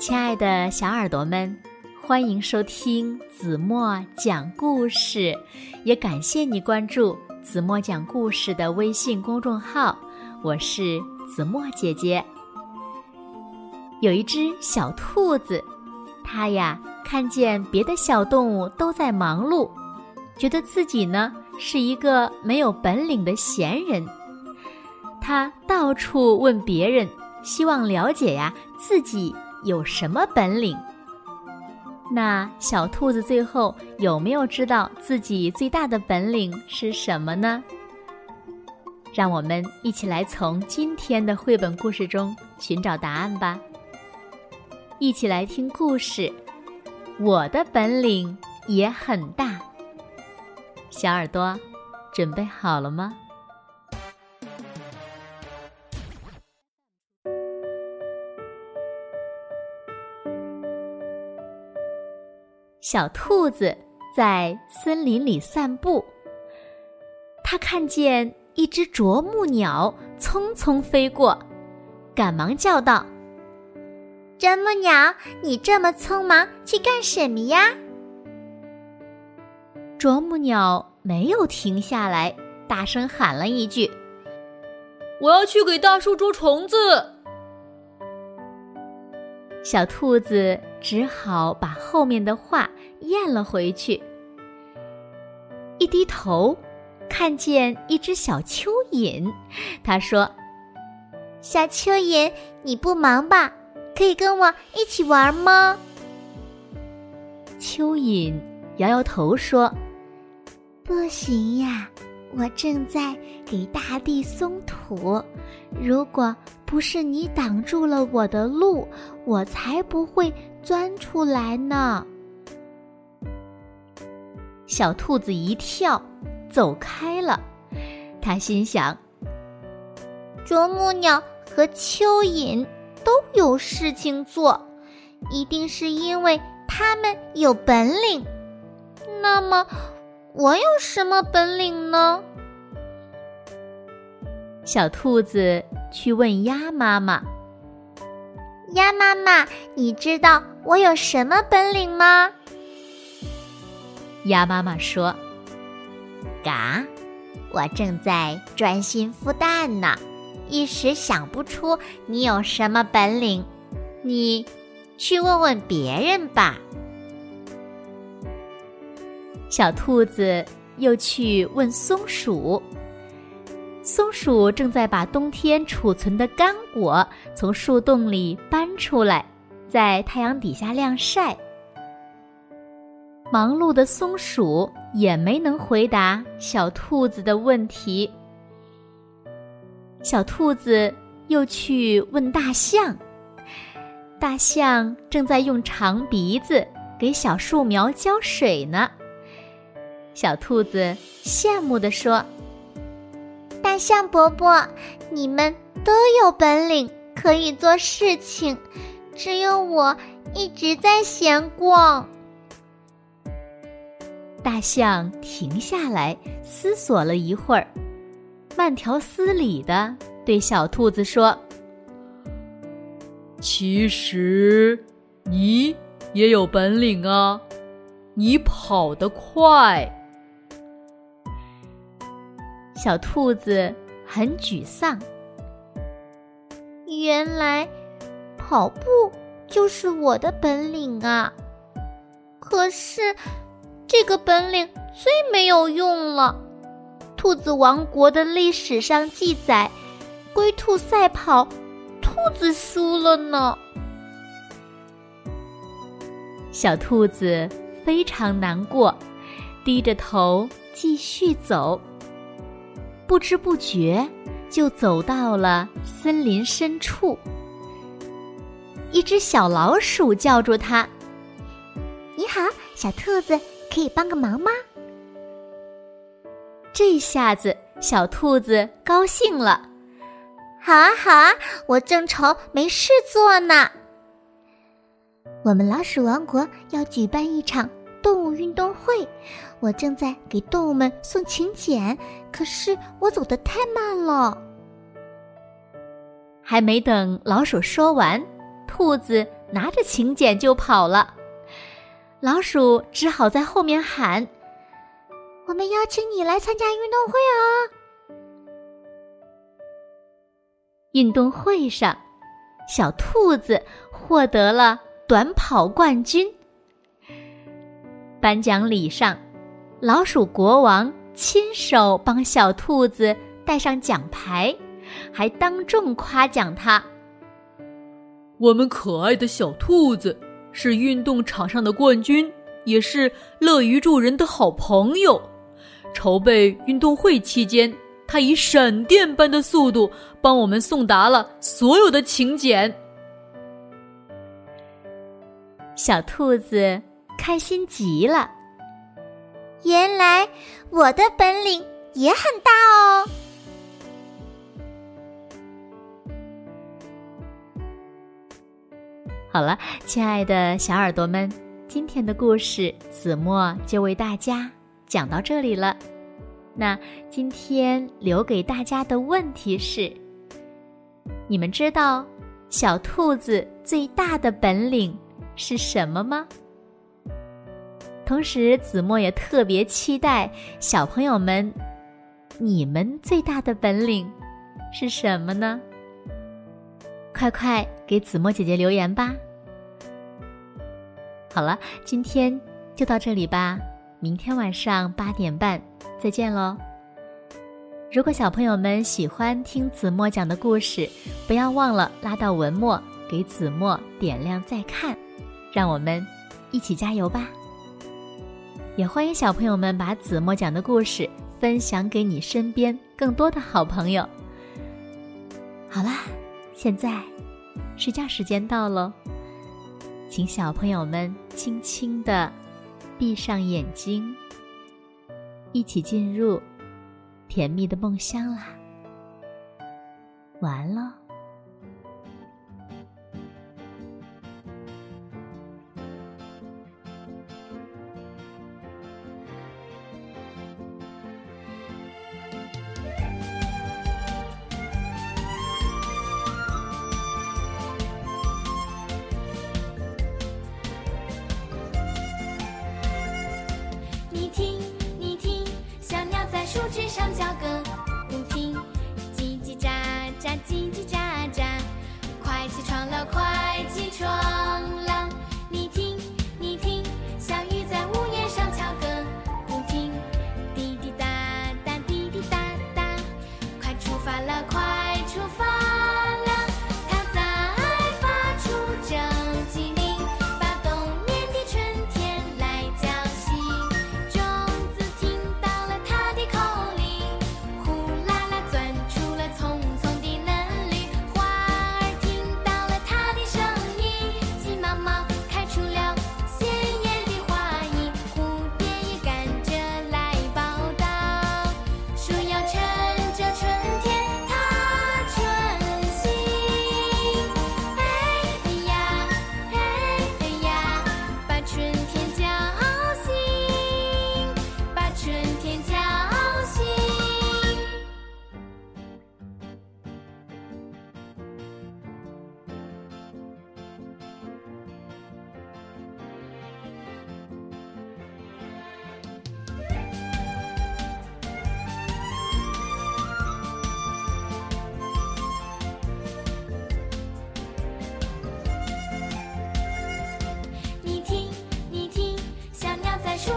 亲爱的小耳朵们，欢迎收听子墨讲故事，也感谢你关注子墨讲故事的微信公众号。我是子墨姐姐。有一只小兔子，它呀看见别的小动物都在忙碌，觉得自己呢是一个没有本领的闲人。它到处问别人，希望了解呀自己。有什么本领？那小兔子最后有没有知道自己最大的本领是什么呢？让我们一起来从今天的绘本故事中寻找答案吧。一起来听故事，我的本领也很大。小耳朵，准备好了吗？小兔子在森林里散步，它看见一只啄木鸟匆匆飞过，赶忙叫道：“啄木鸟，你这么匆忙去干什么呀？”啄木鸟没有停下来，大声喊了一句：“我要去给大树捉虫子。”小兔子只好把后面的话咽了回去。一低头，看见一只小蚯蚓，他说：“小蚯蚓，你不忙吧？可以跟我一起玩吗？”蚯蚓摇摇头说：“不行呀。”我正在给大地松土，如果不是你挡住了我的路，我才不会钻出来呢。小兔子一跳，走开了。他心想：啄木鸟和蚯蚓都有事情做，一定是因为他们有本领。那么。我有什么本领呢？小兔子去问鸭妈妈：“鸭妈妈，你知道我有什么本领吗？”鸭妈妈说：“嘎，我正在专心孵蛋呢，一时想不出你有什么本领。你去问问别人吧。”小兔子又去问松鼠，松鼠正在把冬天储存的干果从树洞里搬出来，在太阳底下晾晒。忙碌的松鼠也没能回答小兔子的问题。小兔子又去问大象，大象正在用长鼻子给小树苗浇水呢。小兔子羡慕地说：“大象伯伯，你们都有本领，可以做事情，只有我一直在闲逛。”大象停下来思索了一会儿，慢条斯理的对小兔子说：“其实你也有本领啊，你跑得快。”小兔子很沮丧。原来，跑步就是我的本领啊！可是，这个本领最没有用了。兔子王国的历史上记载，龟兔赛跑，兔子输了呢。小兔子非常难过，低着头继续走。不知不觉，就走到了森林深处。一只小老鼠叫住他：“你好，小兔子，可以帮个忙吗？”这下子，小兔子高兴了：“好啊，好啊，我正愁没事做呢。我们老鼠王国要举办一场。”动物运动会，我正在给动物们送请柬，可是我走得太慢了。还没等老鼠说完，兔子拿着请柬就跑了。老鼠只好在后面喊：“我们邀请你来参加运动会啊！”运动会上，小兔子获得了短跑冠军。颁奖礼上，老鼠国王亲手帮小兔子戴上奖牌，还当众夸奖他：“我们可爱的小兔子是运动场上的冠军，也是乐于助人的好朋友。筹备运动会期间。”他以闪电般的速度帮我们送达了所有的请柬。小兔子开心极了，原来我的本领也很大哦！好了，亲爱的小耳朵们，今天的故事子墨就为大家讲到这里了。那今天留给大家的问题是：你们知道小兔子最大的本领是什么吗？同时，子墨也特别期待小朋友们，你们最大的本领是什么呢？快快给子墨姐姐留言吧！好了，今天就到这里吧，明天晚上八点半。再见喽！如果小朋友们喜欢听子墨讲的故事，不要忘了拉到文末给子墨点亮再看，让我们一起加油吧！也欢迎小朋友们把子墨讲的故事分享给你身边更多的好朋友。好啦，现在睡觉时间到喽，请小朋友们轻轻的闭上眼睛。一起进入甜蜜的梦乡啦！完了。树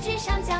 枝上。